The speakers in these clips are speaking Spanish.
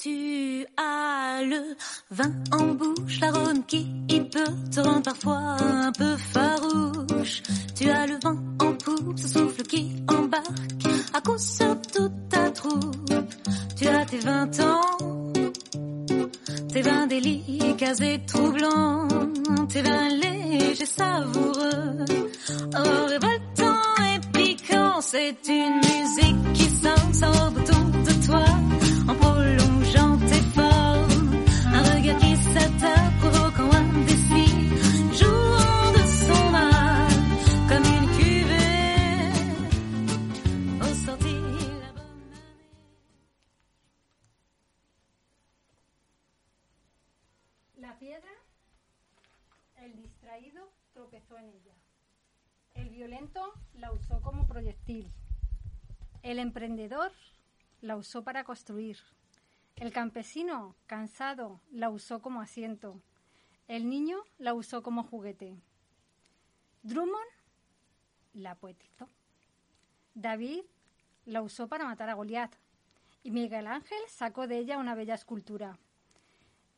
Tu as le vin en bouche, l'arôme qui peut te rendre parfois un peu farouche. Tu as le vent en poupe, ce souffle qui embarque à coup sur toute ta troupe. Tu as tes vingt ans, tes vins délicats et troublants, tes vins légers, savoureux, oh, révoltant et piquant. C'est une musique qui s'ensemble autour proyectil. El emprendedor la usó para construir. El campesino, cansado, la usó como asiento. El niño la usó como juguete. Drummond la poetizó. David la usó para matar a Goliat. Y Miguel Ángel sacó de ella una bella escultura.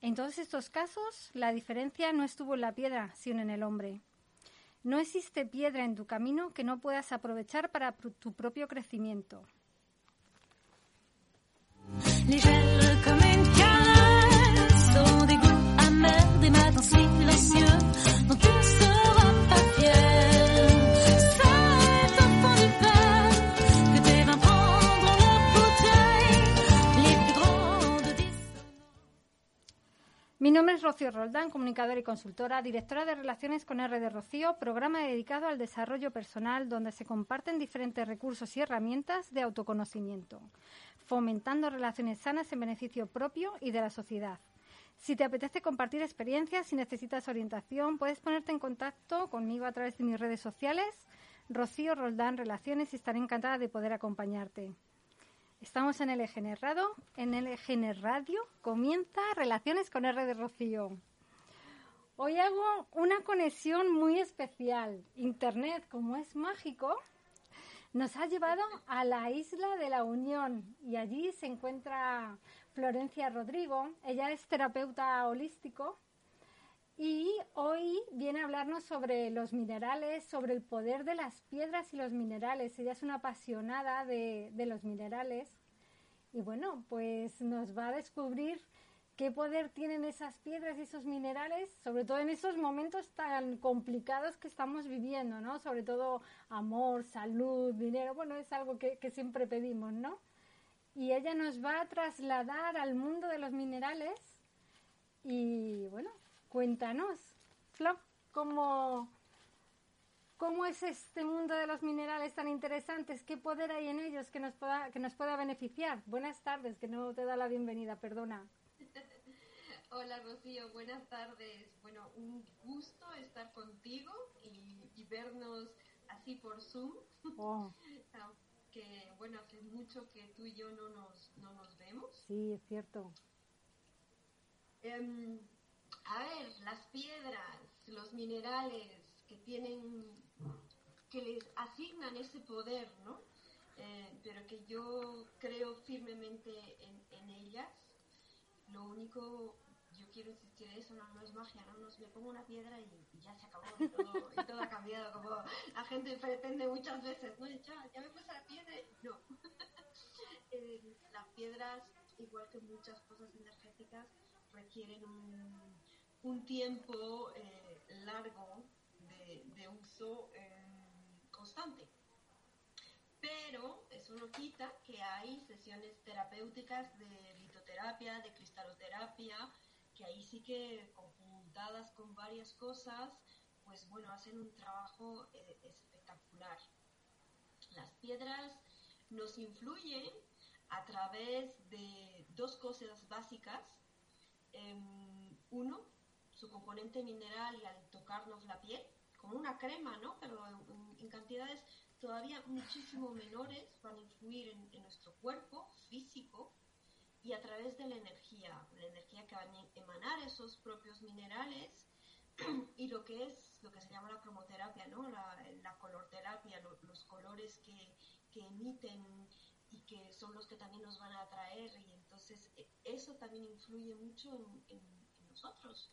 En todos estos casos, la diferencia no estuvo en la piedra, sino en el hombre. No existe piedra en tu camino que no puedas aprovechar para tu propio crecimiento. Roldán, comunicadora y consultora, directora de Relaciones con R de Rocío, programa dedicado al desarrollo personal donde se comparten diferentes recursos y herramientas de autoconocimiento, fomentando relaciones sanas en beneficio propio y de la sociedad. Si te apetece compartir experiencias y necesitas orientación, puedes ponerte en contacto conmigo a través de mis redes sociales, Rocío Roldán Relaciones, y estaré encantada de poder acompañarte. Estamos en LGN Radio, en LGN Radio comienza Relaciones con R de Rocío. Hoy hago una conexión muy especial. Internet, como es mágico, nos ha llevado a la isla de la Unión y allí se encuentra Florencia Rodrigo. Ella es terapeuta holístico y hoy viene a hablarnos sobre los minerales, sobre el poder de las piedras y los minerales. Ella es una apasionada de, de los minerales y bueno, pues nos va a descubrir qué poder tienen esas piedras y esos minerales, sobre todo en esos momentos tan complicados que estamos viviendo, ¿no? Sobre todo amor, salud, dinero, bueno, es algo que, que siempre pedimos, ¿no? Y ella nos va a trasladar al mundo de los minerales y bueno, cuéntanos, Flo, ¿cómo, ¿cómo es este mundo de los minerales tan interesantes? ¿Qué poder hay en ellos que nos pueda, que nos pueda beneficiar? Buenas tardes, que no te da la bienvenida, perdona. Hola Rocío, buenas tardes. Bueno, un gusto estar contigo y, y vernos así por Zoom. Oh, Que bueno, hace mucho que tú y yo no nos, no nos vemos. sí, es cierto. Em, a ver, las piedras, los minerales que tienen, que les asignan ese poder, ¿no? Eh, pero que yo creo firmemente en, ellas. Lo único, yo quiero insistir en eso, no, es magia, ¿no? No es me pongo una piedra y, ya se acabó y todo, ha cambiado, como la gente pretende muchas veces, ¿no? Ya, ya me puse la piedra no. Eh, las piedras, igual que muchas cosas energéticas, requieren un, un tiempo eh, largo de, uso eh, constante. Pero eso no quita que hay sesiones terapéuticas de litoterapia, de cristaloterapia, que ahí sí que conjuntadas con varias cosas, pues bueno, hacen un trabajo eh, espectacular. Las piedras nos influyen a través de dos cosas básicas. Em, uno, su componente mineral y al tocarnos la piel, como una crema, ¿no? Pero en, cantidades todavía muchísimo menores van a influir en, nuestro cuerpo físico y a través de la energía, la energía que van a emanar esos propios minerales y lo que es lo que se llama la cromoterapia, ¿no? La, la colorterapia, lo- los colores que, que emiten y que son los que también nos van a atraer y entonces eh, eso también influye mucho en nosotros.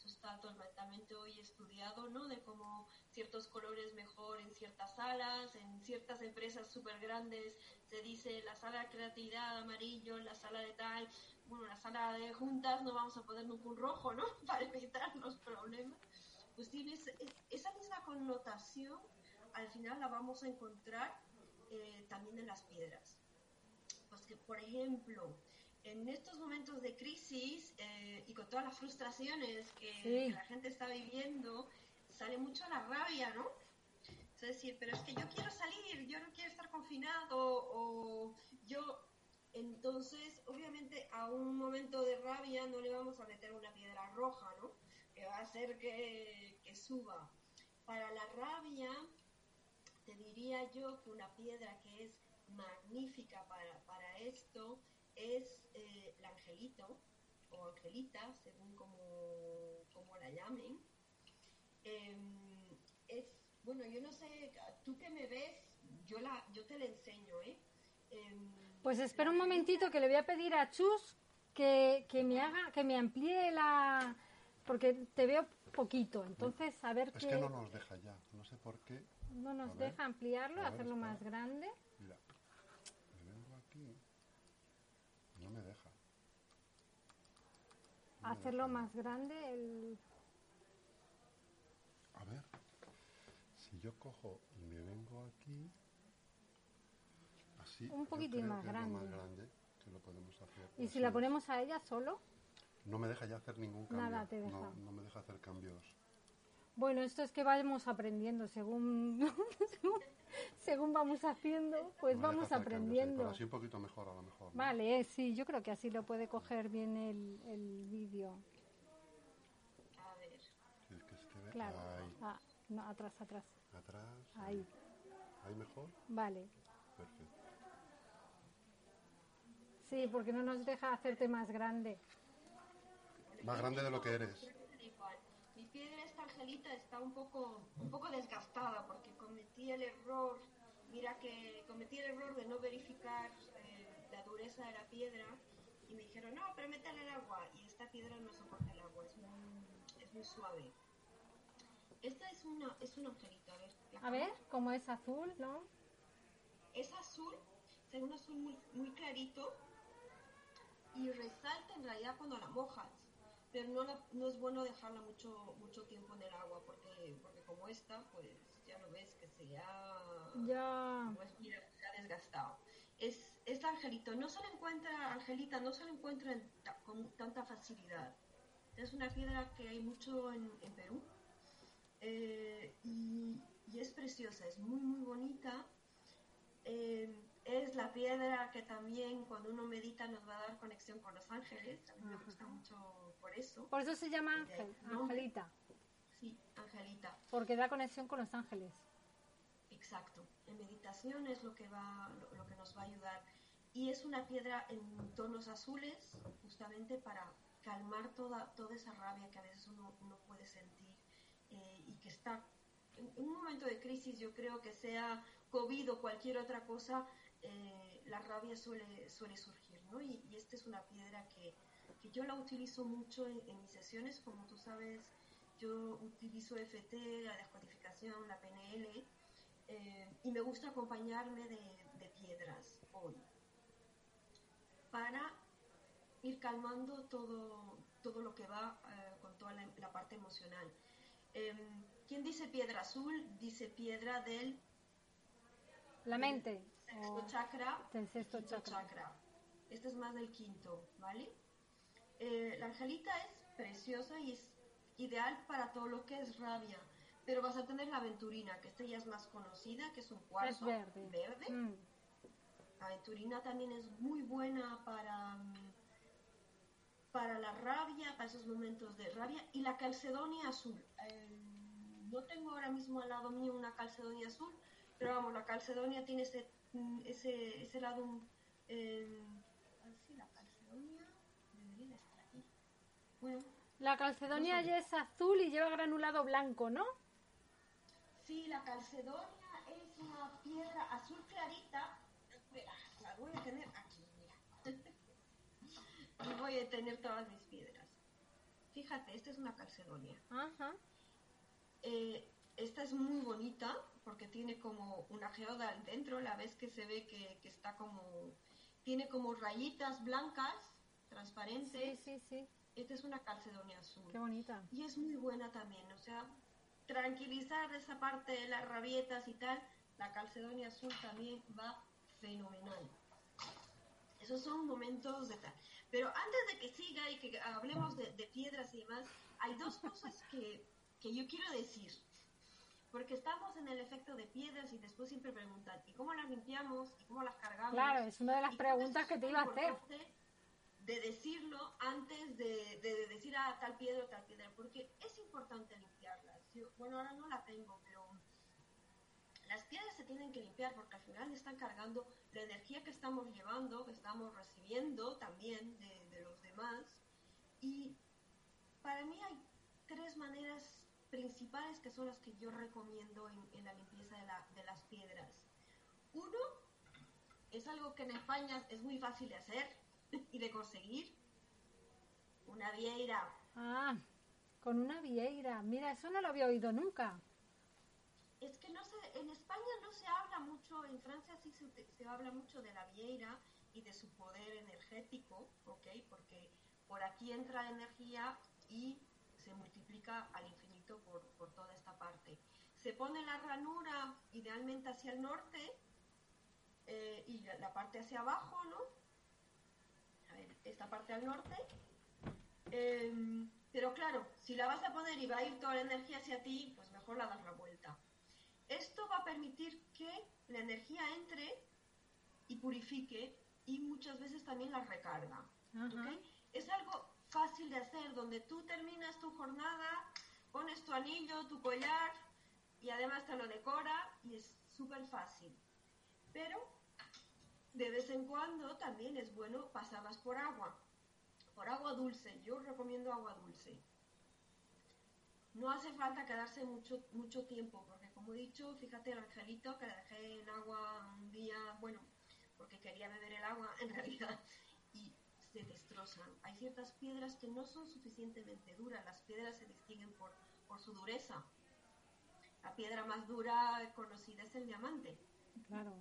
Eso está totalmente hoy estudiado, ¿no? De cómo ciertos colores mejor en ciertas salas, en ciertas empresas súper grandes se dice la sala de creatividad amarillo, la sala de tal, bueno, la sala de juntas no vamos a poner un rojo, ¿no? Para evitar los problemas. Pues tiene esa misma connotación, al final la vamos a encontrar eh, también en las piedras. Pues que, por ejemplo, en estos momentos de crisis eh, y con todas las frustraciones que, la gente está viviendo, sale mucho la rabia, ¿no? Es decir, pero es que yo quiero salir, yo no quiero estar confinado o yo... Entonces, obviamente, a un momento de rabia no le vamos a meter una piedra roja, ¿no? Que va a hacer que, que suba. Para la rabia, te diría yo que una piedra que es magnífica para, para esto es eh, el angelito o angelita, según como, como la llamen. Em, es, bueno, yo no sé, tú que me ves, yo, la, yo te la enseño, ¿eh? Em, pues espera un momentito que le voy a pedir a Chus que, que me haga, que me amplíe la... porque te veo poquito, entonces a ver es que no nos deja ya, no sé por qué. No nos deja ampliarlo, hacerlo más grande. Mira, me vengo aquí no me deja. Hacerlo más grande el... A ver, si yo cojo y me vengo aquí, así... Un poquitín más, grande. más grande. que lo podemos hacer. ¿Y si la ponemos a ella solo? No me deja ya hacer ningún cambio. Nada te deja. No, no me deja hacer cambios. Bueno, esto es que vamos aprendiendo según según vamos haciendo, pues vamos aprendiendo. así un poquito mejor a lo mejor. Vale, sí, yo creo que así lo puede coger bien el, el vídeo. A ver. Que claro. Ah, no, atrás, atrás. Atrás. Ahí. ¿Ahí mejor? Vale. Perfecto. Sí, porque no nos deja hacerte más grande. Más grande de lo que eres angelita está un poco, un poco desgastada porque cometí el error, mira que cometí el error de no verificar eh, la dureza de la piedra y me dijeron, no, pero métale el agua y esta piedra no soporta el agua, es muy, es muy suave. Esta es una, es un angelito, a ver. A ver, como es azul, ¿no? Es azul, es un azul muy, muy clarito y resalta en realidad cuando la mojas pero no, no es bueno dejarla mucho mucho tiempo en el agua porque porque como esta pues ya lo ves que se ha ya. pues mira se ha desgastado. Es este angelito no se le encuentra angelita no se le encuentra con tanta facilidad. Es una piedra que hay mucho en, Perú eh, y, y, es preciosa es muy muy bonita. Eh, es la piedra que también cuando uno medita nos va a dar conexión con los ángeles. A mí me gusta mucho por eso. Por eso se llama ángel, Angelita. Sí, Angelita. Porque da conexión con los ángeles. Exacto. En meditación es lo que, va, lo, que nos va a ayudar. Y es una piedra en tonos azules, justamente para calmar toda, toda esa rabia que a veces uno, uno puede sentir eh, y que está en un momento de crisis, yo creo que sea COVID o cualquier otra cosa, eh, la rabia suele, suele surgir, ¿no? Y, esta es una piedra que, que yo la utilizo mucho en, mis sesiones, como tú sabes, yo utilizo FT, la descodificación, la PNL, eh, y me gusta acompañarme de, piedras hoy para ir calmando todo, todo lo que va eh, con toda la, parte emocional. Em, ¿Quién dice piedra azul? Dice piedra del la mente. Sexto chakra. Sexto chakra. Este es más del quinto, ¿vale? Eh, la angelita es preciosa y es ideal para todo lo que es rabia. Pero vas a tener la aventurina, que esta ya es más conocida, que es un cuarzo verde. Mm. La aventurina también es muy buena para, para la rabia, para esos momentos de rabia. Y la calcedonia azul. Eh, no tengo ahora mismo al lado mío una calcedonia azul, pero vamos, la calcedonia tiene ese, ese, ese lado... Eh, la calcedonia debería estar aquí. Bueno, la calcedonia ya es azul y lleva granulado blanco, ¿no? Sí, la calcedonia es una piedra azul clarita. La voy a tener aquí, mira. y voy a tener todas mis piedras. Fíjate, esta es una calcedonia. Ajá. Eh, esta es muy bonita porque tiene como una geoda dentro, la vez que se ve que, que está como, tiene como rayitas blancas, transparentes. Sí, sí, sí. Esta es una calcedonia azul. Qué bonita. Y es muy buena también, o sea, tranquilizar esa parte de las rabietas y tal, la calcedonia azul también va fenomenal. Esos son momentos de tal. Pero antes de que siga y que hablemos de, de piedras y demás, hay dos cosas que, que yo quiero decir. Porque estamos en el efecto de piedras y después siempre preguntan, ¿y cómo las limpiamos? ¿Y cómo las cargamos? Claro, es una de las preguntas que te iba a hacer. De decirlo antes de, de decir a tal piedra o tal piedra, porque es importante limpiarlas. Yo- bueno, ahora no la tengo, pero las piedras se tienen que limpiar porque al final están cargando la energía que estamos llevando, que estamos recibiendo también de, de los demás. Y para mí hay tres maneras principales que son las que yo recomiendo en, en la limpieza de, la- de las piedras. Uno es algo que en España es muy fácil de hacer y de conseguir. Una vieira. Ah, con una vieira. Mira, eso no lo había oído nunca. Es que no se, en España no se habla mucho, en Francia sí se, se habla mucho de la vieira y de su poder energético, ¿ok? Porque por aquí entra la energía y se multiplica al infinito por, por toda esta parte. Se pone la ranura idealmente hacia el norte eh, y la, la parte hacia abajo, ¿no? A ver, esta parte al norte. Em, pero claro, si la vas a poner y va a ir toda la energía hacia ti, pues mejor la das la vuelta. Esto va a permitir que la energía entre y purifique y muchas veces también la recarga. Ajá. ¿ok? Es algo fácil de hacer, donde tú terminas tu jornada, pones tu anillo, tu collar y además te lo decora y es súper fácil. Pero de vez en cuando también es bueno pasarlas por agua, por agua dulce. Yo recomiendo agua dulce. No hace falta quedarse mucho, mucho tiempo, porque como he dicho, fíjate el angelito que dejé en agua un día, bueno, porque quería beber el agua en realidad, se destrozan. Hay ciertas piedras que no son suficientemente duras, las piedras se distinguen por, por su dureza. La piedra más dura conocida es el diamante. Claro.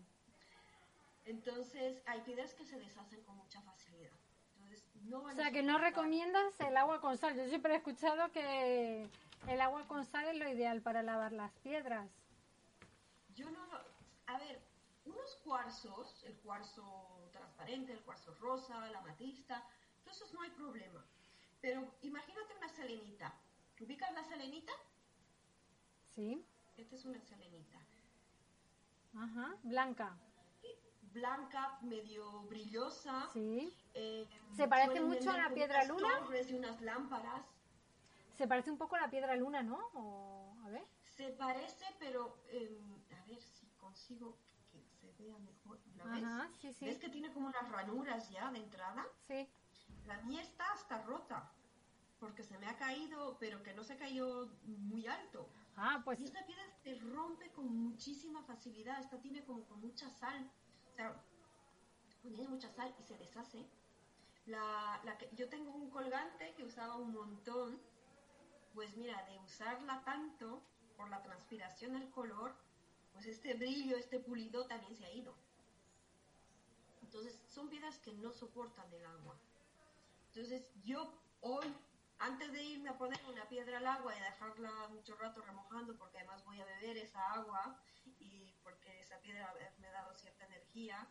Entonces, hay piedras que se deshacen con mucha facilidad. Entonces, no O a sea, que no recomiendas el agua con sal. Yo siempre he escuchado que el agua con sal es lo ideal para lavar las piedras. Yo no lo... A ver, unos cuarzos, el cuarzo transparente, el cuarzo rosa, la amatista, todos esos no hay problema. Pero imagínate una selenita. ¿Ubicas la selenita? Sí. Esta es una selenita. Ajá. Blanca. Blanca, medio brillosa. Sí. eh, ¿Se parece mucho a la piedra luna? torres y unas lámparas. Se parece un poco a la piedra luna, ¿no? O, a ver. Se parece, pero eh, a ver si consigo vea mejor. ¿La ves? Ajá, sí, sí. ¿Ves que tiene como unas ranuras ya de entrada? Sí. La mía está hasta rota, porque se me ha caído, pero que no se cayó muy alto. Ah, pues Y esta piedra se rompe con muchísima facilidad. Esta tiene como con mucha sal. O sea, tiene mucha sal y se deshace. La, la que, yo tengo un colgante que usaba un montón. Pues mira, de usarla tanto por la transpiración del color, pues este brillo, este pulido también se ha ido. Entonces, son piedras que no soportan el agua. Entonces, yo hoy, antes de irme a poner una piedra al agua y dejarla mucho rato remojando, porque además voy a beber esa agua y porque esa piedra me ha dado cierta energía,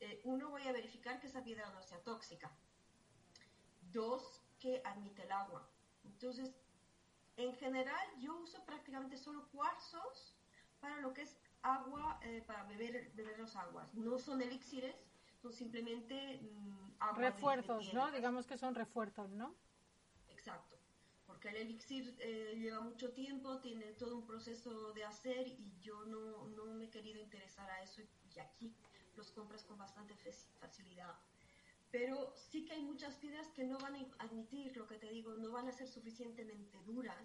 eh, uno, voy a verificar que esa piedra no sea tóxica. Dos, que admite el agua. Entonces, en general, yo uso prácticamente solo cuarzos para lo que es agua, eh, para beber, beber las aguas. No son elixires, son simplemente mm, agua de- de refuerzos, ¿no? Digamos que son refuerzos, ¿no? Exacto. Porque el elixir eh, lleva mucho tiempo, tiene todo un proceso de hacer y yo no, no me he querido interesar a eso y, aquí los compras con bastante faci- facilidad. Pero sí que hay muchas piedras que no van a admitir, lo que te digo, no van a ser suficientemente duras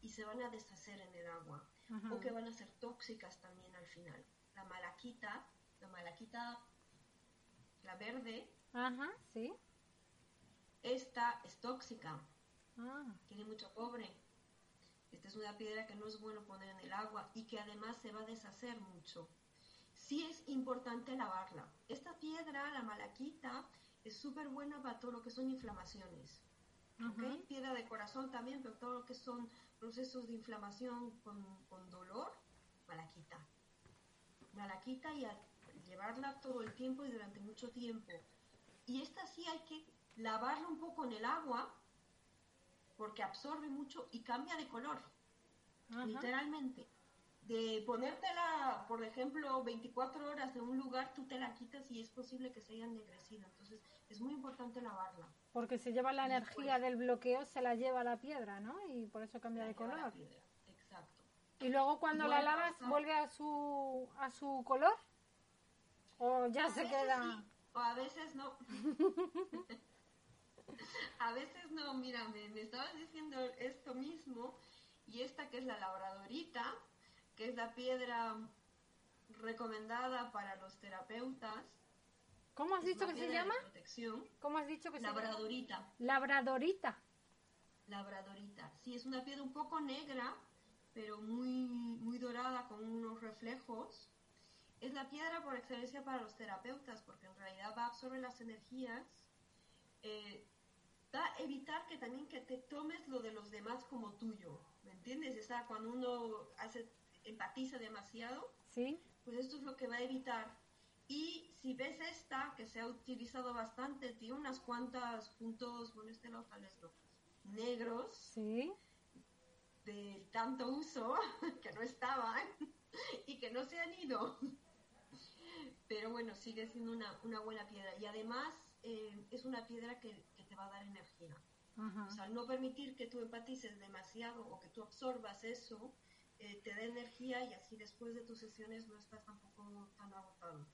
y se van a deshacer en el agua. Ajá. O que van a ser tóxicas también al final. La malaquita, la malaquita la verde, Ajá, sí. esta es tóxica, Ah, tiene mucho cobre. Esta es una piedra que no es bueno poner en el agua y que además se va a deshacer mucho. Sí es importante lavarla. Esta piedra, la malaquita, es súper buena para todo lo que son inflamaciones. Piedra de corazón también, pero todo lo que son procesos de inflamación con, con dolor, malaquita. Malaquita y a llevarla todo el tiempo y durante mucho tiempo. Y esta sí hay que lavarla un poco en el agua porque absorbe mucho y cambia de color, ajá. literalmente. De ponértela, por ejemplo, 24 horas en un lugar, tú te la quitas y es posible que se haya ennegrecido. Entonces, es muy importante lavarla. Porque se lleva la Y energía del bloqueo, se la lleva la piedra, ¿no? Y por eso cambia de color. Exacto. Y luego cuando la lavas, pasa- ¿vuelve a su, a su color? ¿O ya A se queda...? sí, o a veces no. a veces no, mira, me, me estabas diciendo esto mismo y esta que es la labradorita, que es la piedra recomendada para los terapeutas. ¿Cómo has dicho que se llama? protección. ¿Cómo has dicho que se llama? Labradorita, Labradorita. labradorita. Sí, es una piedra un poco negra, pero muy, muy dorada con unos reflejos. Es la piedra por excelencia para los terapeutas, porque en realidad va a absorber las energías, eh, va a evitar que también que te tomes lo de los demás como tuyo, ¿me entiendes? O sea, cuando uno hace, empatiza demasiado, ¿Sí? pues esto es lo que va a evitar. Y si ves esta, que se ha utilizado bastante, tiene unas cuantas puntos, bueno, este lado tal vez no, negros, Sí. de tanto uso que no estaban y que no se han ido. Pero bueno, sigue siendo una, una buena piedra. Y además eh, es una piedra que, que te va a dar energía. Ajá. O sea, al no permitir que tú empatices demasiado o que tú absorbas eso, eh, te da energía y así después de tus sesiones no estás tampoco tan agotado.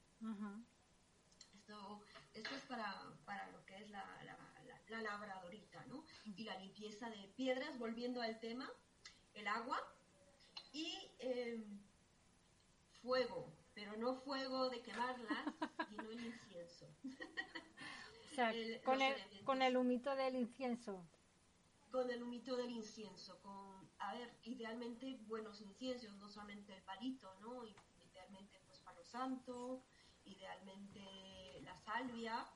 Esto, esto es para, para lo que es la, la, la- la labradorita, ¿no? Y la limpieza de piedras, volviendo al tema, el agua y eh, fuego, pero no fuego de quemarlas, sino el incienso. O sea, El- con, el, con el humito del incienso. Con el humito del incienso, con, a ver, idealmente buenos inciensos, no solamente el palito, ¿no? Idealmente pues palo santo, idealmente la salvia,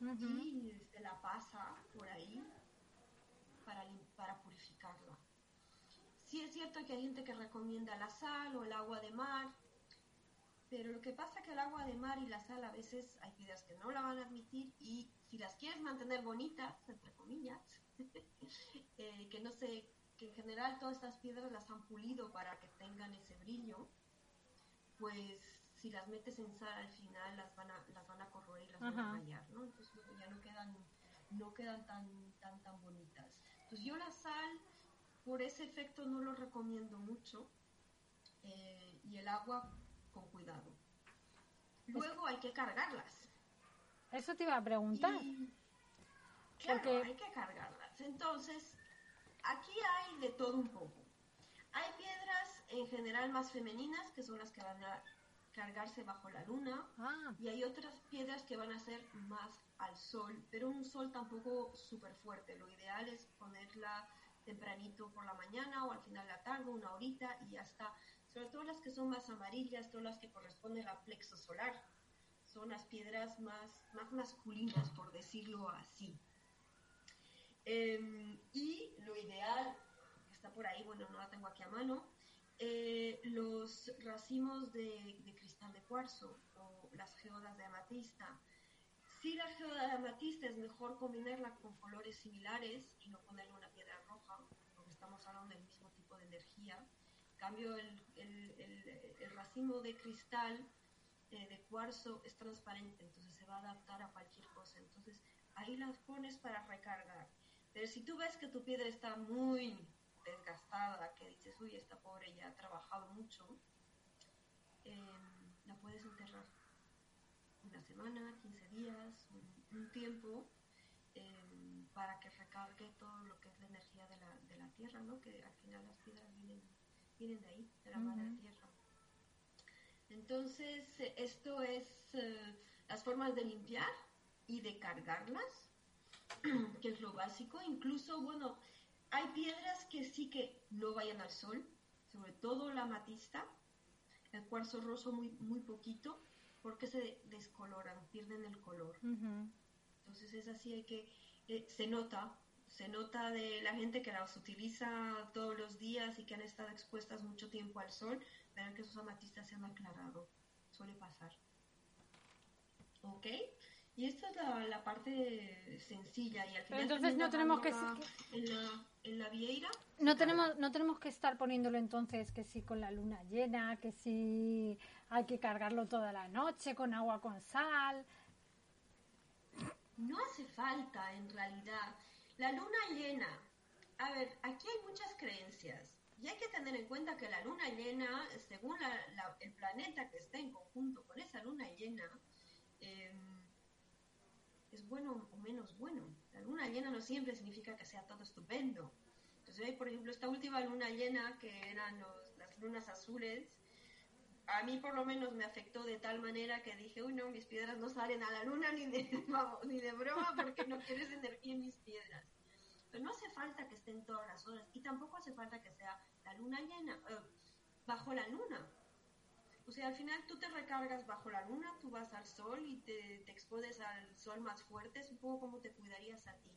y se la pasa por ahí para, para purificarla. Sí es cierto que hay gente que recomienda la sal o el agua de mar, pero lo que pasa es que el agua de mar y la sal a veces hay piedras que no la van a admitir y si las quieres mantener bonitas, entre comillas, eh, que no sé, que en general todas estas piedras las han pulido para que tengan ese brillo, pues si las metes en sal al final las van a, las van a corroer y las van a rayar, ¿no? Entonces no- ya no quedan, no quedan tan, tan, tan bonitas. Entonces yo la sal, por ese efecto no lo recomiendo mucho, eh, y el agua con cuidado. Luego hay que cargarlas. Eso te iba a preguntar. Y, claro, Porque- hay que cargarlas. Entonces, aquí hay de todo un poco. Hay piedras en general más femeninas, que son las que van a cargarse bajo la luna, Ah, y hay otras piedras que van a ser más al sol, pero un sol tampoco súper fuerte. Lo ideal es ponerla tempranito por la mañana o al final de la tarde, una horita, y ya está. Sobre todo las que son más amarillas, todas las que corresponden al plexo solar. Son las piedras más, más masculinas, por decirlo así. Em, y lo ideal, está por ahí, bueno, no la tengo aquí a mano, eh, los racimos de, de cristal de cuarzo o las geodas de amatista. Si la geoda de amatista es mejor combinarla con colores similares y no ponerle una piedra roja, porque estamos hablando del mismo tipo de energía. En cambio, el, el, el- el racimo de cristal eh, de cuarzo es transparente, entonces se va a adaptar a cualquier cosa. Entonces, ahí las pones para recargar. Pero si tú ves que tu piedra está muy desgastada, que dices, uy, esta pobre ya ha trabajado mucho, eh, la puedes enterrar una semana, 15 días, un, un tiempo, eh, para que recargue todo lo que es la energía de la, de la tierra, ¿no? Que al final las piedras vienen, vienen de ahí, de la madre tierra. Entonces, esto es, eh, las formas de limpiar y de cargarlas, que es lo básico. Incluso, bueno, hay piedras que sí que no vayan al sol, sobre todo la matista, el cuarzo roso muy, muy poquito, porque se descoloran, pierden el color. Entonces es así, hay que, eh, se nota, se nota de la gente que las utiliza todos los días y que han estado expuestas mucho tiempo al sol, verán que sus amatistas se han aclarado, suele pasar. ¿Ok? Y esta es la, la parte sencilla y al final entonces no tenemos que en la, en la vieira. No tenemos no tenemos que estar poniéndolo entonces que si con la luna llena que si hay que cargarlo toda la noche con agua con sal. No hace falta en realidad. La luna llena. A ver aquí hay muchas creencias y hay que tener en cuenta que la luna llena según el planeta que está en conjunto con esa luna llena eh, es bueno o menos bueno. La luna llena no siempre significa que sea todo estupendo. Entonces, por ejemplo, esta última luna llena, que eran las lunas azules, a mí por lo menos me afectó de tal manera que dije, uy, no, mis piedras no salen a la luna ni de, ni de broma porque no quieres energía en mis piedras. Pero no hace falta que estén todas las horas y tampoco hace falta que sea la luna llena, eh, bajo la luna. O sea, al final tú te recargas bajo la luna, tú vas al sol y te, te expones al sol más fuerte, es un poco como te cuidarías a ti.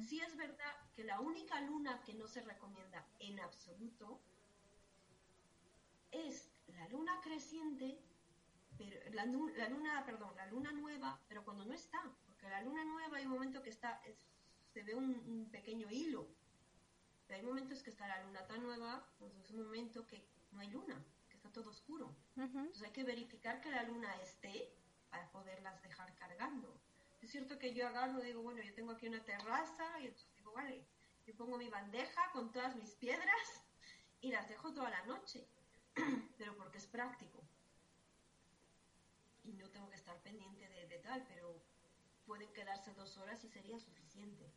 Sí es verdad que la única luna que no se recomienda en absoluto es la luna creciente, pero la, luna, perdón, la luna nueva, pero cuando no está, porque la luna nueva hay un momento que está, se ve un, pequeño hilo, pero hay momentos que está la luna tan nueva, pues es un momento que no hay luna todo oscuro. Entonces hay que verificar que la luna esté para poderlas dejar cargando. Es cierto que yo agarro, digo, bueno, yo tengo aquí una terraza y entonces digo, vale, yo pongo mi bandeja con todas mis piedras y las dejo toda la noche, pero porque es práctico. Y no tengo que estar pendiente de, de tal, pero pueden quedarse dos horas y sería suficiente.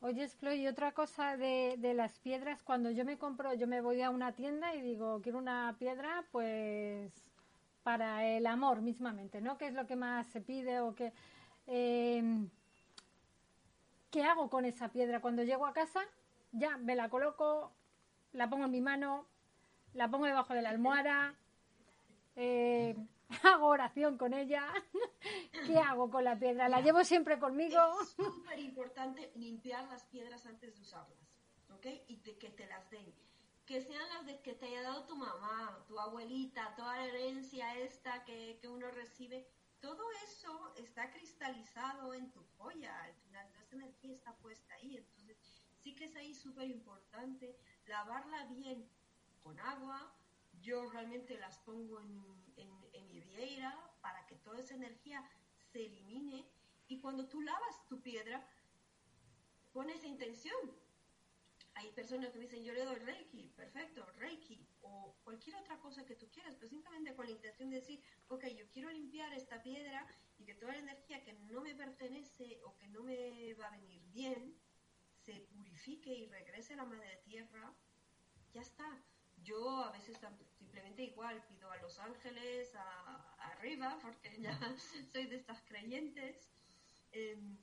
Oye, Flo, y otra cosa de, de, las piedras, cuando yo me compro, yo me voy a una tienda y digo, quiero una piedra, pues para el amor mismamente, ¿no? ¿Qué es lo que más se pide o qué? Em, ¿Qué hago con esa piedra? Cuando llego a casa, ya me la coloco, la pongo en mi mano, la pongo debajo de la almohada, eh, hago oración con ella. ¿Qué hago con la piedra? ¿La llevo siempre conmigo? Es súper importante limpiar las piedras antes de usarlas, ¿ok? Y de que te las den. Que sean las de que te haya dado tu mamá, tu abuelita, toda la herencia esta que, que uno recibe. Todo eso está cristalizado en tu joya. Al final, esa energía está puesta ahí. Entonces, sí que es ahí súper importante lavarla bien con agua. Yo realmente las pongo en para que toda esa energía se elimine. Y cuando tú lavas tu piedra, pones intención. Hay personas que dicen, yo le doy Reiki, perfecto, Reiki, o cualquier otra cosa que tú quieras, pero simplemente con la intención de decir, ok, yo quiero limpiar esta piedra y que toda la energía que no me pertenece o que no me va a venir bien, se purifique y regrese a la madre tierra, ya está. Yo a veces simplemente igual pido a los ángeles arriba, porque ya soy de estas creyentes, em,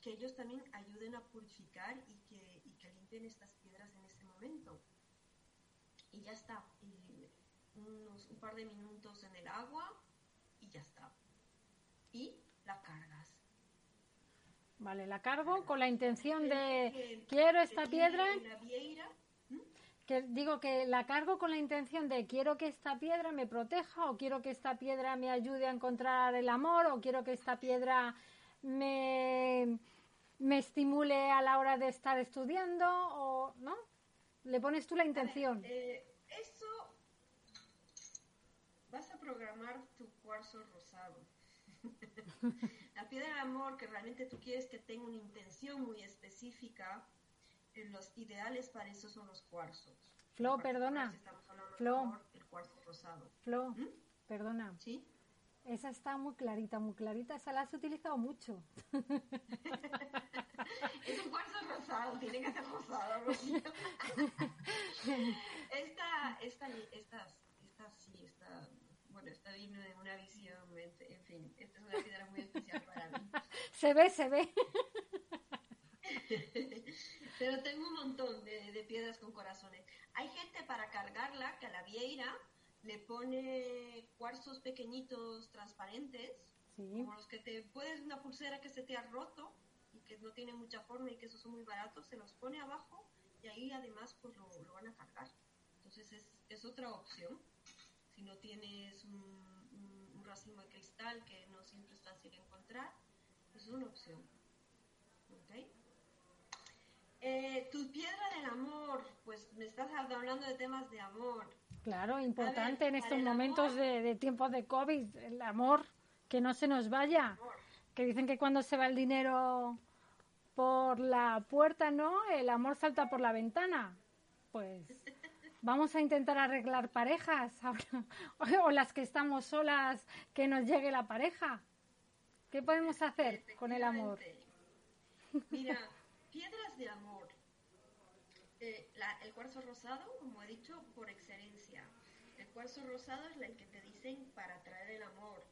que ellos también ayuden a purificar y que, y que limpien estas piedras en ese momento. Y ya está. Y unos, un par de minutos en el agua y ya está. Y la cargas. Vale, la cargo con la intención de quiero esta piedra que digo que la cargo con la intención de quiero que esta piedra me proteja o quiero que esta piedra me ayude a encontrar el amor o quiero que esta piedra me, me estimule a la hora de estar estudiando o no le pones tú la intención. eh, eso vas a programar tu cuarzo rosado. La piedra del amor que realmente tú quieres que tenga una intención muy específica los ideales para eso son los cuarzos. Flo, perdona. Flo. el cuarzo rosado. Flo, ¿Mm? perdona. Sí. Esa está muy clarita, muy clarita. Esa la has utilizado mucho. es un cuarzo rosado, tiene que ser rosado. esta, esta, esta, esta, sí, esta, bueno, esta vino de una visión, en fin fin, esta es una piedra muy especial para mí. se ve, se ve. Pero tengo un montón de, de, piedras con corazones. Hay gente para cargarla que a la vieira le pone cuarzos pequeñitos transparentes, como los que te puedes una pulsera que se te ha roto y que no tiene mucha forma y que esos son muy baratos, se los pone abajo y ahí además pues lo, lo van a cargar. Entonces es, es, otra opción. Si no tienes un, un, un, racimo de cristal que no siempre es fácil encontrar, pues es una opción. ¿Okay? Eh, tu piedra del amor, pues me estás hablando de temas de amor. Claro, importante ver, en estos momentos amor, de, de, tiempos de COVID, el amor, que no se nos vaya. Que dicen que cuando se va el dinero por la puerta, ¿no? El amor salta por la ventana. Pues vamos a intentar arreglar parejas o las que estamos solas, que nos llegue la pareja. ¿Qué podemos hacer con el amor? Mira, piedras de amor. Eh, la, el cuarzo rosado, como he dicho, por excelencia. El cuarzo rosado es el que te dicen para atraer el amor.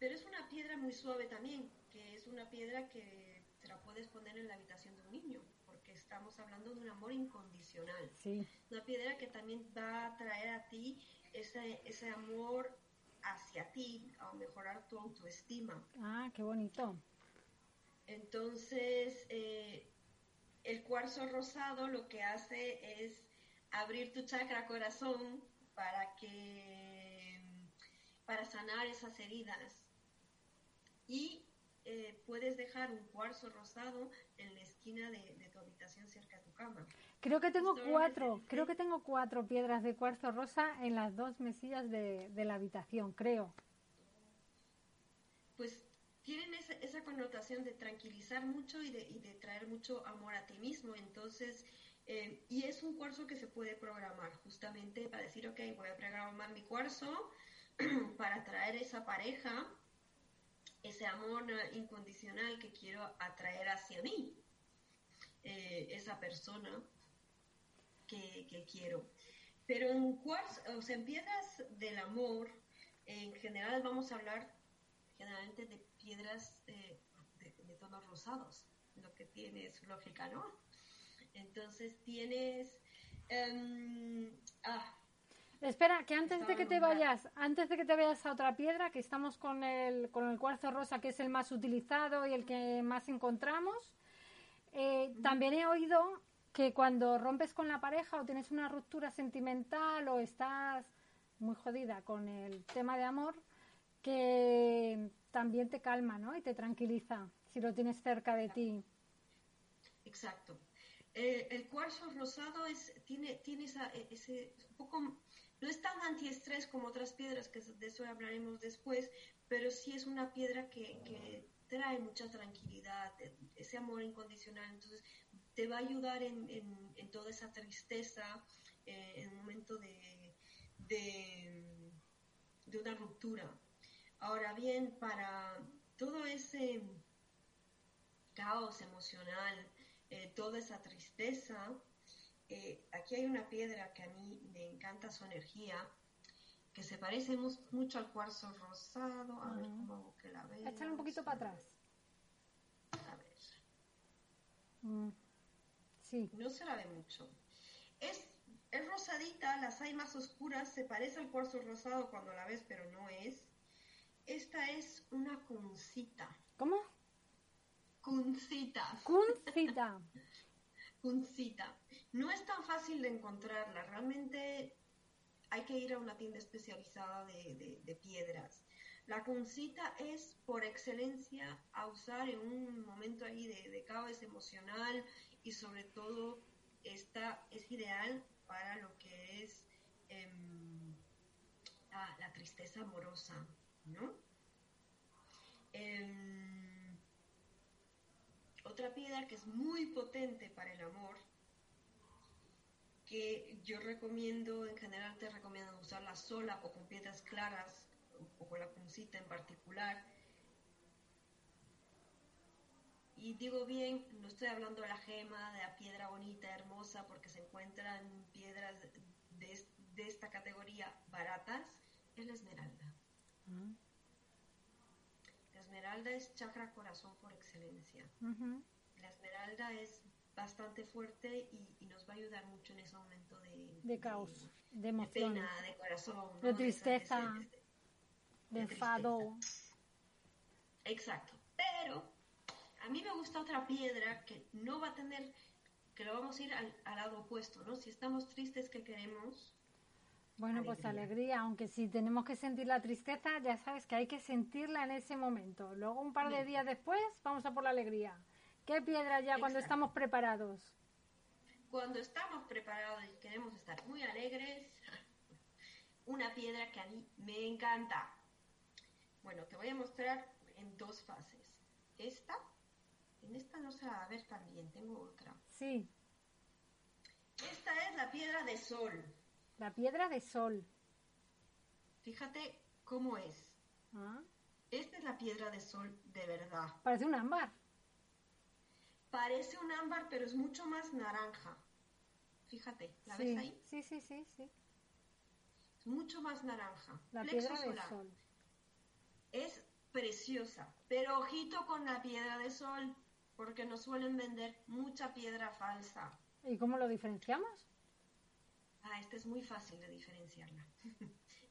Pero es una piedra muy suave también, que es una piedra que te la puedes poner en la habitación de un niño, porque estamos hablando de un amor incondicional. Sí. Una piedra que también va a traer a ti ese, ese amor hacia ti, a mejorar tu autoestima. Ah, qué bonito. Entonces, eh, el cuarzo rosado lo que hace es abrir tu chakra corazón para que para sanar esas heridas y eh, puedes dejar un cuarzo rosado en la esquina de, de, tu habitación cerca de tu cama. Creo que tengo Esto cuatro, creo que tengo cuatro piedras de cuarzo rosa en las dos mesillas de, de la habitación, creo. Pues tienen esa, connotación de tranquilizar mucho y de, traer mucho amor a ti mismo. Entonces, eh, y es un cuarzo que se puede programar justamente para decir, ok, voy a programar mi cuarzo para traer esa pareja, ese amor incondicional que quiero atraer hacia mí, eh, esa persona que, que, quiero. Pero en cuarzo, o sea, en piedras del amor, en general vamos a hablar generalmente de piedras eh, de, de, tonos rosados, lo que tiene su lógica, ¿no? Entonces tienes... Um, ah, Espera, que antes de que te vayas, antes de que te vayas a otra piedra, que estamos con el, con el cuarzo rosa, que es el más utilizado y el que más encontramos, eh, también he oído que cuando rompes con la pareja o tienes una ruptura sentimental o estás muy jodida con el tema de amor, que también te calma, ¿no? Y te tranquiliza si lo tienes cerca de ti. Exacto. Eh, el cuarzo rosado es, tiene, tiene esa, ese un poco, no es tan antiestrés como otras piedras, que de eso hablaremos después, pero sí es una piedra que, que trae mucha tranquilidad, ese amor incondicional. Entonces, te va a ayudar en, en, en toda esa tristeza, eh, en un momento de, de, de una ruptura. Ahora bien, para todo ese caos emocional, eh, toda esa tristeza, eh, aquí hay una piedra que a mí me encanta su energía, que se parece mu mucho al cuarzo rosado. A uh -huh. ver cómo hago que la vea. Échale un poquito para atrás. A ver. Mm. Sí. No se la ve mucho. Es, es rosadita, las hay más oscuras, se parece al cuarzo rosado cuando la ves, pero no es. Esta es una cuncita. ¿Cómo? Cuncita. Cuncita. cuncita. No es tan fácil de encontrarla. Realmente hay que ir a una tienda especializada de, de, de piedras. La cuncita es por excelencia a usar en un momento ahí de, de caos emocional y sobre todo esta es ideal para lo que es eh, ah, la tristeza amorosa. ¿No? Eh, otra piedra que es muy potente para el amor, que yo recomiendo, en general te recomiendo usarla sola o con piedras claras o con la puncita en particular. Y digo bien, no estoy hablando de la gema, de la piedra bonita, hermosa, porque se encuentran piedras de, de esta categoría baratas, es la esmeralda. Esmeralda es chakra corazón por excelencia. La esmeralda es bastante fuerte y, y nos va a ayudar mucho en ese momento de, De caos, de de emociones, pena, de corazón. ¿no? De tristeza. de de enfado. Exacto. Pero a mí me gusta otra piedra que no va a tener, que lo vamos a ir al, al lado opuesto, ¿no? Si estamos tristes, ¿qué queremos? Bueno, pues Alegría. aunque si tenemos que sentir la tristeza, ya sabes que hay que sentirla en ese momento. Luego, un par de Bien. días después, vamos a por la alegría. ¿Qué piedra ya cuando estamos preparados? Cuando estamos preparados y queremos estar muy alegres, una piedra que a mí me encanta. Bueno, te voy a mostrar en dos fases. Esta, en esta no se va a ver tan bien, tengo otra. Sí, Esta es la piedra de sol. La piedra de sol. Fíjate cómo es. Ah, Esta es la piedra de sol de verdad. Parece un ámbar. Parece un ámbar, pero es mucho más naranja. Fíjate, ¿la sí. ves ahí? sí, sí, sí, sí. Es mucho más naranja. La Plexo piedra de solar. sol. Es preciosa, pero ojito con la piedra de sol, porque nos suelen vender mucha piedra falsa. ¿Y cómo lo diferenciamos? Ah, esta es muy fácil de diferenciarla.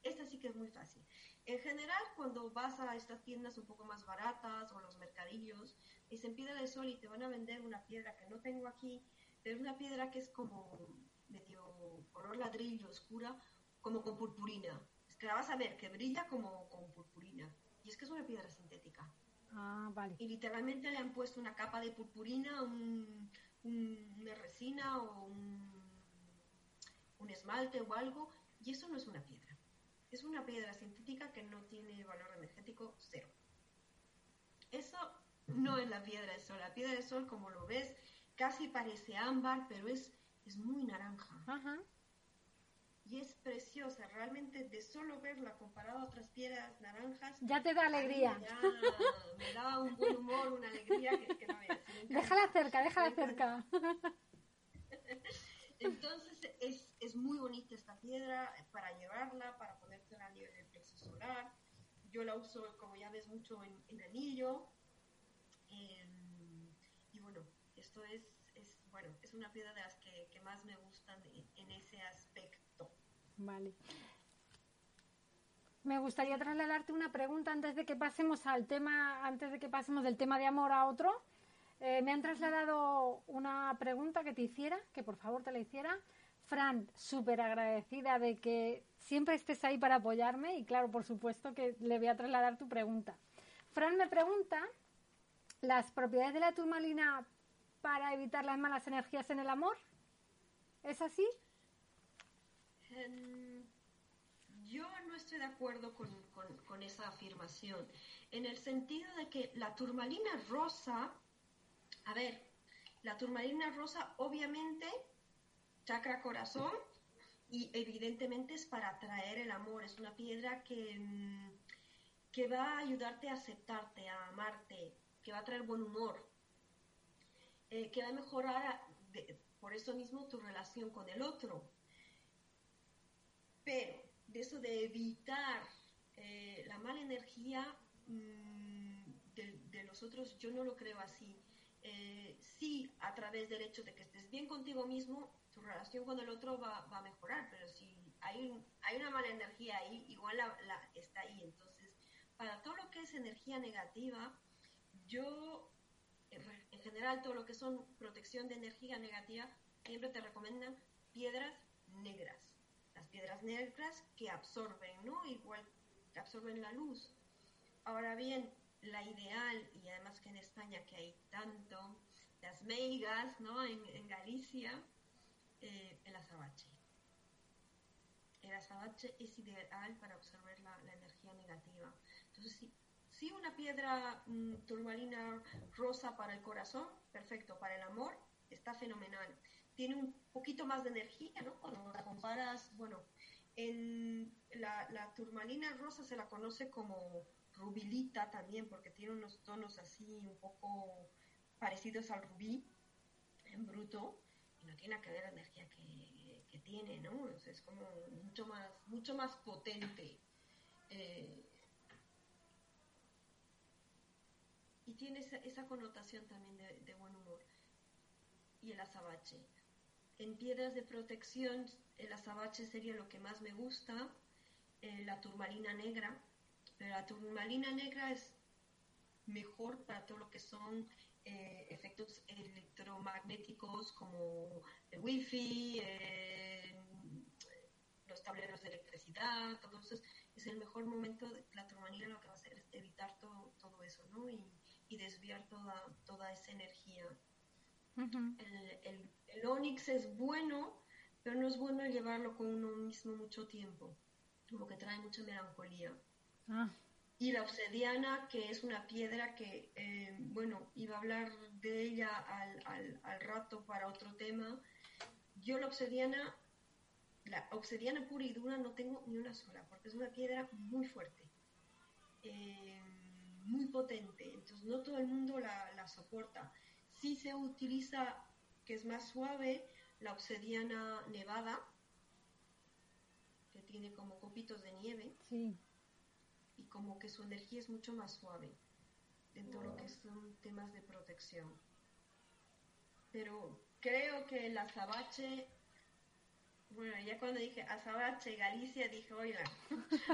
esta sí que es muy fácil. En general, cuando vas a estas tiendas un poco más baratas o los mercadillos, dicen piedra de sol y te van a vender una piedra que no tengo aquí, pero es una piedra que es como medio color ladrillo, oscura, como con purpurina. Es que la vas a ver que brilla como con purpurina. Y es que es una piedra sintética. Ah, vale. Y literalmente le han puesto una capa de purpurina, un, un- una resina o un, un esmalte o algo, y eso no es una piedra. Es una piedra sintética que no tiene valor energético cero. Eso no es la piedra de sol. La piedra de sol, como lo ves, casi parece ámbar, pero es, es muy naranja. Ajá. Y es preciosa. Realmente de solo verla comparada a otras piedras naranjas, Ya te da alegría. Me da, me un buen humor, una alegría que, que no veas. Déjala cerca, déjala cerca. Entonces es, es muy bonita esta piedra para llevarla, para ponértela a nivel del plexo solar. Yo la uso, como ya ves, mucho en, en anillo. Em, y bueno, esto es, es, bueno, es una piedra de las que, que más me gustan en, en ese aspecto. Vale. Me gustaría trasladarte una pregunta antes de que pasemos al tema, antes de que pasemos del tema de amor a otro. Eh, me han trasladado una pregunta que te hiciera, que por favor te la hiciera. Fran, súper agradecida de que siempre estés ahí para apoyarme y claro, por supuesto que le voy a trasladar tu pregunta. Fran me pregunta las propiedades de la turmalina para evitar las malas energías en el amor. ¿Es así? Em, yo no estoy de acuerdo con, esa afirmación, en el sentido de que la turmalina rosa, a ver, la turmalina rosa obviamente, chakra corazón, y evidentemente es para atraer el amor, es una piedra que, mm, que va a ayudarte a aceptarte, a amarte, que va a traer buen humor, eh, que va a mejorar por eso mismo tu relación con el otro. Pero de eso de evitar eh, la mala energía mm, de, de los otros, yo no lo creo así. Eh, sí, a través del hecho de que estés bien contigo mismo, tu relación con el otro va, va a mejorar, pero si hay, un- hay una mala energía ahí, igual la, la- está ahí. Entonces, para todo lo que es energía negativa, yo, en general, todo lo que son protección de energía negativa, siempre te recomiendan piedras negras. Las piedras negras que absorben, ¿no? Igual que absorben la luz. Ahora bien, la ideal, y además que en España que hay tanto, las meigas, ¿no? En, en Galicia, eh, el azabache. El azabache es ideal para absorber la, energía negativa. Entonces, sí, sí una piedra mm, turmalina rosa para el corazón, perfecto. Para el amor, está fenomenal. Tiene un poquito más de energía, ¿no? Cuando la comparas, bueno, en la, turmalina rosa se la conoce como rubilita también, porque tiene unos tonos así un poco parecidos al rubí en bruto no tiene que ver la energía que, tiene, ¿no? Es como mucho más, mucho más potente. Eh, tiene esa, esa connotación también de, de buen humor. Y el azabache. En piedras de protección, el azabache sería lo que más me gusta, eh, la turmalina negra, pero la turmalina negra es mejor para todo lo que son eh, efectos electromagnéticos como el wifi, eh, los tableros de electricidad, todo eso es, el mejor momento, de, la turmalina lo que va a hacer es evitar todo, todo eso, ¿no? Y, y desviar toda, toda esa energía. El, el onix es bueno, pero no es bueno llevarlo con uno mismo mucho tiempo, como que trae mucha melancolía. Ah, Y la obsidiana, que es una piedra que, eh, bueno, iba a hablar de ella al, al, al rato para otro tema. Yo la obsidiana, la obsidiana pura y dura no tengo ni una sola, porque es una piedra muy fuerte, eh, muy potente, entonces no todo el mundo la, la soporta. Sí se utiliza, que es más suave, la obsidiana nevada, que tiene como copitos de nieve sí. Y como que su energía es mucho más suave dentro de lo que son temas de protección. Pero creo que el azabache, bueno, ya cuando dije azabache, Galicia, dije, oiga,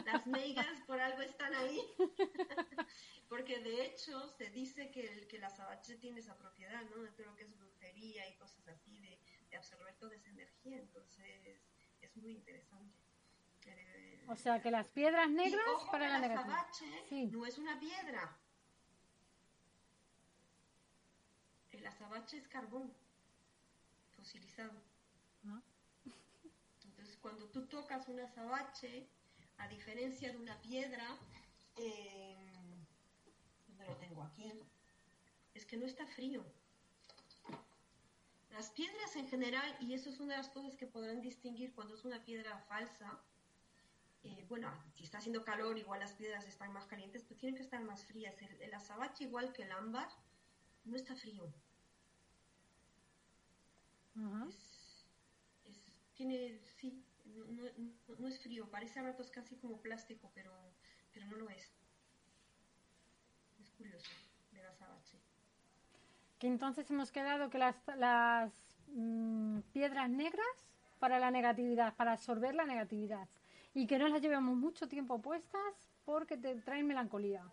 las meigas por algo están ahí. Porque de hecho se dice que el, que el azabache tiene esa propiedad, ¿no? De todo lo que es brujería y cosas así, de, de absorber toda esa energía. Entonces es muy interesante. Eh, O sea, que las piedras y negras ojo para que la el negativa. azabache Sí. no es una piedra. El azabache es carbón fosilizado. Entonces, cuando tú tocas un azabache, a diferencia de una piedra, eh, ¿dónde lo tengo aquí? Es que no está frío. Las piedras en general, y eso es una de las cosas que podrán distinguir cuando es una piedra falsa, eh, bueno, si está haciendo calor, igual las piedras están más calientes, pero tienen que estar más frías. El, el azabache, igual que el ámbar, no está frío. Es, es- tiene, sí, no, no- no- no es frío, parece a ratos casi como plástico, pero, pero no lo es. Es curioso, del azabache. Que entonces hemos quedado que las, las mm, piedras negras para la negatividad, para absorber la negatividad. Y que no las llevemos mucho tiempo puestas porque te traen melancolía.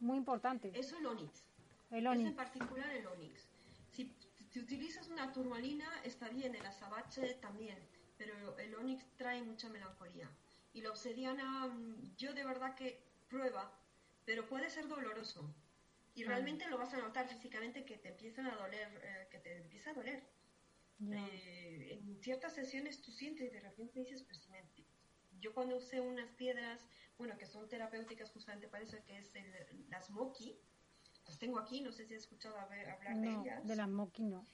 Muy importante. Eso el onix. El Es en onix. particular el onix. Si, si utilizas una turmalina, está bien, el azabache también, pero el onix trae mucha melancolía. Y la obsidiana, mm, yo de verdad que prueba, pero puede ser doloroso. Y Ah. realmente lo vas a notar físicamente que te empiezan a doler, eh, que te empieza a doler. Ya. Eh, en ciertas sesiones tú sientes y de repente dices, pues si me- yo cuando usé unas piedras, bueno, que son terapéuticas justamente para eso, que es el- las moki, las tengo aquí, no sé si has escuchado hablar de ellas. de las moqui no.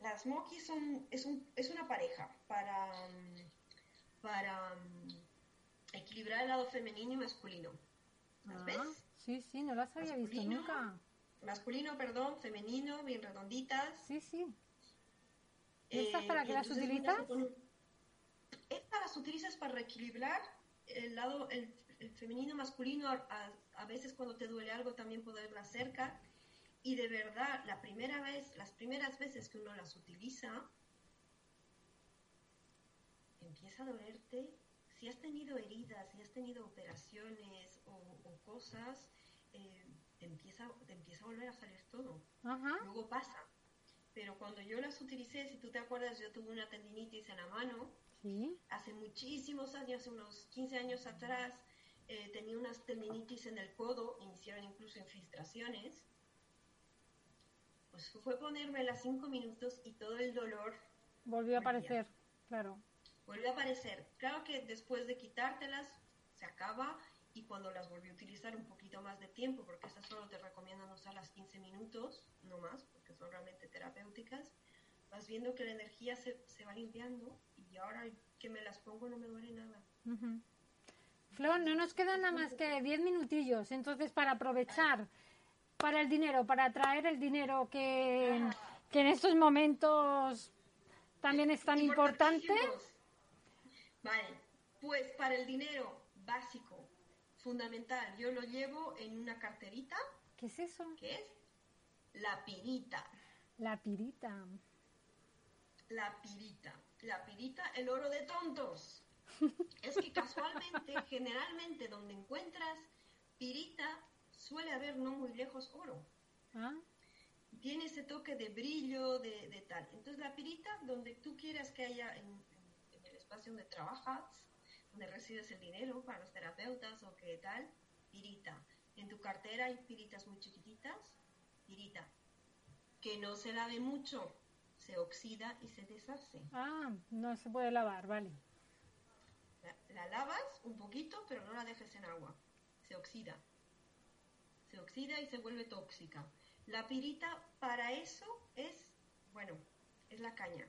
Las moki son, es, un, es una pareja para, para equilibrar el lado femenino y masculino. ¿Las Ah, ves? sí, sí, no las había visto Masculino. nunca. Masculino, perdón, femenino, bien redonditas. Sí, sí. ¿Y estas para Eh, qué y las utilizas? una las utilizas para reequilibrar el lado, el, el femenino masculino, a, a- veces cuando te duele algo también poderla acercar. Y de verdad, la primera vez, las primeras veces que uno las utiliza, empieza a dolerte. Si has tenido heridas, si has tenido operaciones o, o cosas, eh, te, empieza, te empieza a volver a salir todo Ajá. luego pasa. Pero cuando yo las utilicé, si tú te acuerdas, yo tuve una tendinitis en la mano Sí. hace muchísimos años, hace unos 15 años atrás, eh, tenía unas tendinitis en el codo, iniciaron incluso infiltraciones. Pues fue ponérmelas 5 minutos y todo el dolor Volvió a aparecer. Claro. volvió a aparecer. Claro que después de quitártelas se acaba y cuando las volví a utilizar un poquito más de tiempo, porque estas solo te recomiendan usarlas 15 minutos, no más, porque son realmente terapéuticas, vas viendo que la energía se, se va limpiando y ahora que me las pongo no me duele nada. Flor, no nos quedan nada más que 10 minutillos. Entonces, para aprovechar para el dinero, para atraer el dinero que, que en estos momentos también es tan importante. Vale, pues para el dinero básico, fundamental, yo lo llevo en una carterita ¿Qué es eso? que es la pirita. La pirita. La pirita. La pirita, el oro de tontos. Es que casualmente, generalmente, donde encuentras pirita, suele haber no muy lejos oro. Ah, Tiene ese toque de brillo, de, de tal. Entonces, la pirita, donde tú quieras que haya en, en- en el espacio donde trabajas, donde recibes el dinero para los terapeutas o qué tal, pirita. En tu cartera hay piritas muy chiquititas, pirita. Que no se lave mucho, se oxida y se deshace. ah, no se puede lavar, vale. La, la lavas un poquito, pero no la dejes en agua. Se oxida. Se oxida y se vuelve tóxica. La pirita para eso es, bueno, es la caña.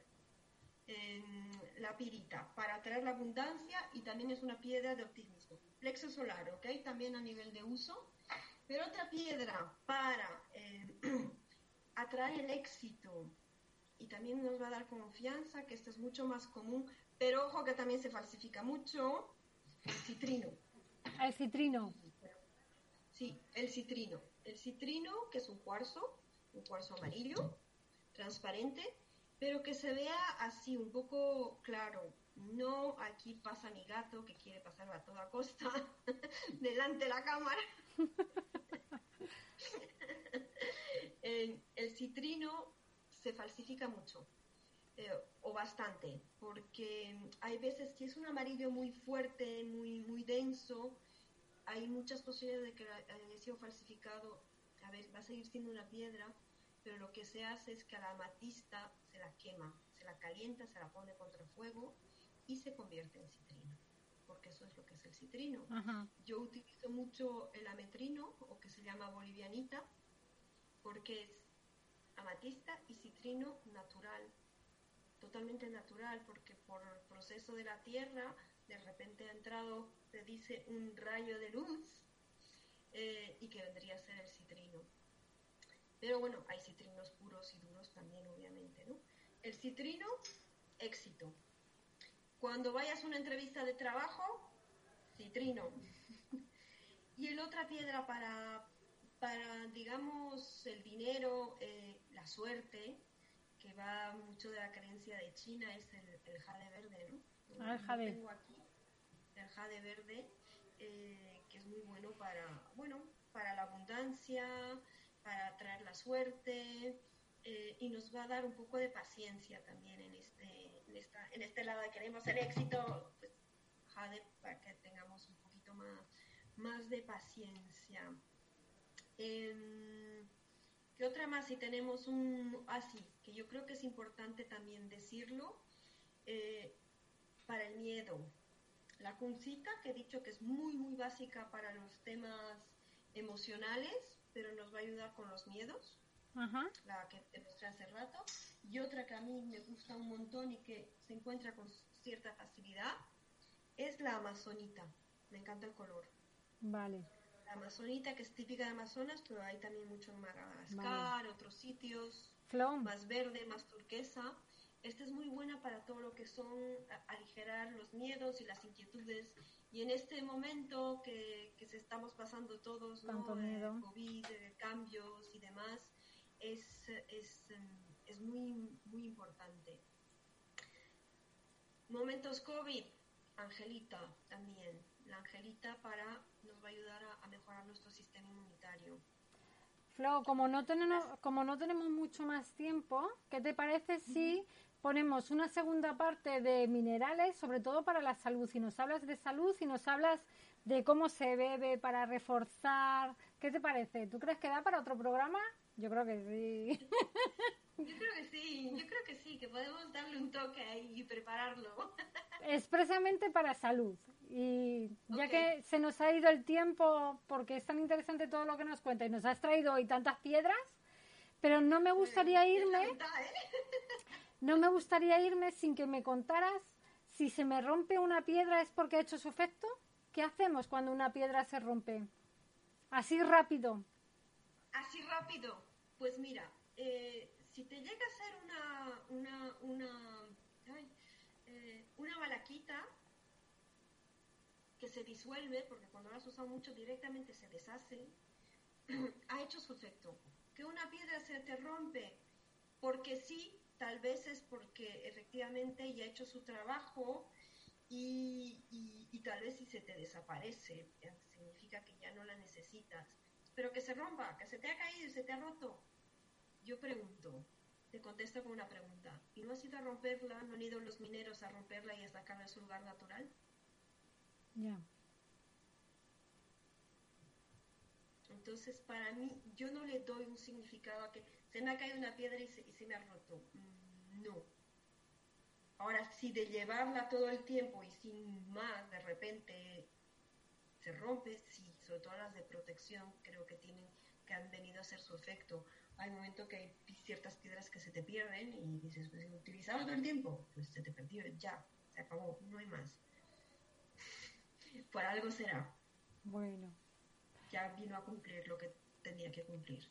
La pirita para atraer la abundancia y también es una piedra de optimismo. Plexo solar, ¿ok? También a nivel de uso. Pero otra piedra para em, atraer el éxito y también nos va a dar confianza, que esto es mucho más común, pero ojo que también se falsifica mucho, el citrino. El citrino. Sí, el citrino. El citrino, que es un cuarzo, un cuarzo amarillo, transparente, pero que se vea así, un poco claro. No aquí pasa mi gato que quiere pasar a toda costa delante de la cámara. el, el citrino se falsifica mucho. eh, o bastante, porque hay veces que es un amarillo muy fuerte, muy, muy denso, hay muchas posibilidades de que haya sido falsificado. A ver, va a seguir siendo una piedra, pero lo que se hace es que a la amatista se la quema, se la calienta, se la pone contra fuego y se convierte en citrino, porque eso es lo que es el citrino. Ajá. Yo utilizo mucho el ametrino, o que se llama bolivianita, porque es amatista y citrino natural, totalmente natural, porque por proceso de la tierra, de repente ha entrado, te dice, un rayo de luz, eh, y que vendría a ser el citrino. Pero bueno, hay citrinos puros y duros también, obviamente, ¿no? El citrino, éxito. Cuando vayas a una entrevista de trabajo, citrino. y el otra piedra para, para digamos, el dinero, eh, la suerte, que va mucho de la creencia de China, es el, el jade verde, ¿no? Ah, el jade. tengo aquí el jade verde, eh, que es muy bueno para, bueno, para la abundancia, para atraer la suerte, eh, y nos va a dar un poco de paciencia también en este, en esta, en este lado de queremos el éxito, pues, jade, para que tengamos un poquito más, más de paciencia. Em, ¿Qué otra más? Si tenemos un... Ah, sí, que yo creo que es importante también decirlo, eh, para el miedo. La cuncita, que he dicho que es muy, muy básica para los temas emocionales, pero nos va a ayudar con los miedos, la que te mostré hace rato. Y otra que a mí me gusta un montón y que se encuentra con cierta facilidad, es la amazonita. Me encanta el color. Vale. La amazonita, que es típica de Amazonas, pero hay también mucho en Madagascar, otros sitios, Flo, más verde, más turquesa. Esta es muy buena para todo lo que son aligerar los miedos y las inquietudes. Y en este momento que, que se estamos pasando todos, ¿no? Tanto Eh, miedo. COVID, eh, cambios y demás, es, es, em, es muy, muy importante. Momentos COVID, Angelita también. La Angelita para va a ayudar a, a mejorar nuestro sistema inmunitario. Flo, como no tenemos, como no tenemos mucho más tiempo, ¿qué te parece si ponemos una segunda parte de minerales, sobre todo para la salud? Si nos hablas de salud y nos hablas de cómo se bebe para reforzar, ¿qué te parece? ¿Tú crees que da para otro programa? Yo creo que sí. Yo creo que sí, yo creo que sí, que podemos darle un toque ahí y prepararlo. Expresamente para salud. Y ya que se nos ha ido el tiempo, porque es tan interesante todo lo que nos cuenta y nos has traído hoy tantas piedras, pero no me gustaría irme. ¿eh? No me gustaría irme sin que me contaras si se me rompe una piedra es porque ha hecho su efecto. ¿Qué hacemos cuando una piedra se rompe? Así rápido. Así rápido. Pues mira, eh, si te llega a ser una, una, una, eh, una balaquita que se disuelve, porque cuando la has usado mucho directamente se deshace, ha hecho su efecto. Que una piedra se te rompe porque sí, tal vez es porque efectivamente ya ha hecho su trabajo y, y, tal vez si se te desaparece, significa que ya no la necesitas. Pero que se rompa, que se te ha caído y se te ha roto. Yo pregunto, te contesto con una pregunta. ¿Y no has ido a romperla? ¿No han ido los mineros a romperla y a sacarla de su lugar natural? Ya. Entonces, para mí, yo no le doy un significado a que se me ha caído una piedra y se, y se me ha roto. Mm, no. Ahora, si de llevarla todo el tiempo y sin más, de repente se rompe, sí, sobre todo las de protección, creo que tienen que han venido a hacer su efecto. Hay momentos que hay ciertas piedras que se te pierden y dices, pues utilizaba todo el tiempo, pues se te perdió, ya, se acabó, no hay más. Por algo será. Bueno. Ya vino a cumplir lo que tenía que cumplir.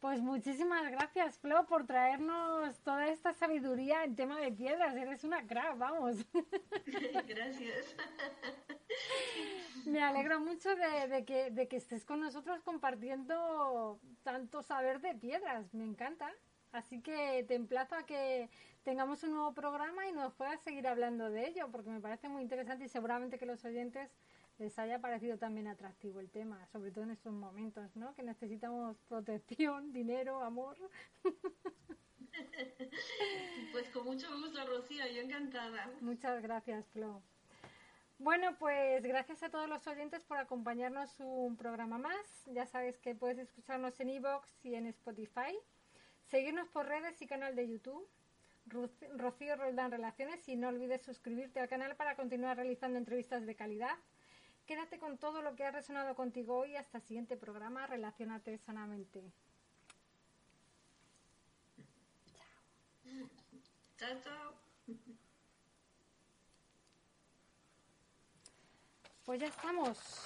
Pues muchísimas gracias, Flo, por traernos toda esta sabiduría en tema de piedras. Eres una crack, vamos. Gracias. Me alegro mucho de, que, de que estés con nosotros compartiendo tanto saber de piedras. Me encanta. Así que te emplazo a que tengamos un nuevo programa y nos puedas seguir hablando de ello, porque me parece muy interesante y seguramente que los oyentes les haya parecido también atractivo el tema, sobre todo en estos momentos, ¿no? Que necesitamos protección, dinero, amor. Pues con mucho gusto, Rocío, yo encantada. Muchas gracias, Flo. Bueno, pues gracias a todos los oyentes por acompañarnos un programa más. Ya sabes que puedes escucharnos en iVoox y en Spotify. Seguirnos por redes y canal de YouTube. Rocío Roldán Relaciones y no olvides suscribirte al canal para continuar realizando entrevistas de calidad. Quédate con todo lo que ha resonado contigo hoy hasta el siguiente programa. Relacionate sanamente. Chao, chao. Pues ya estamos.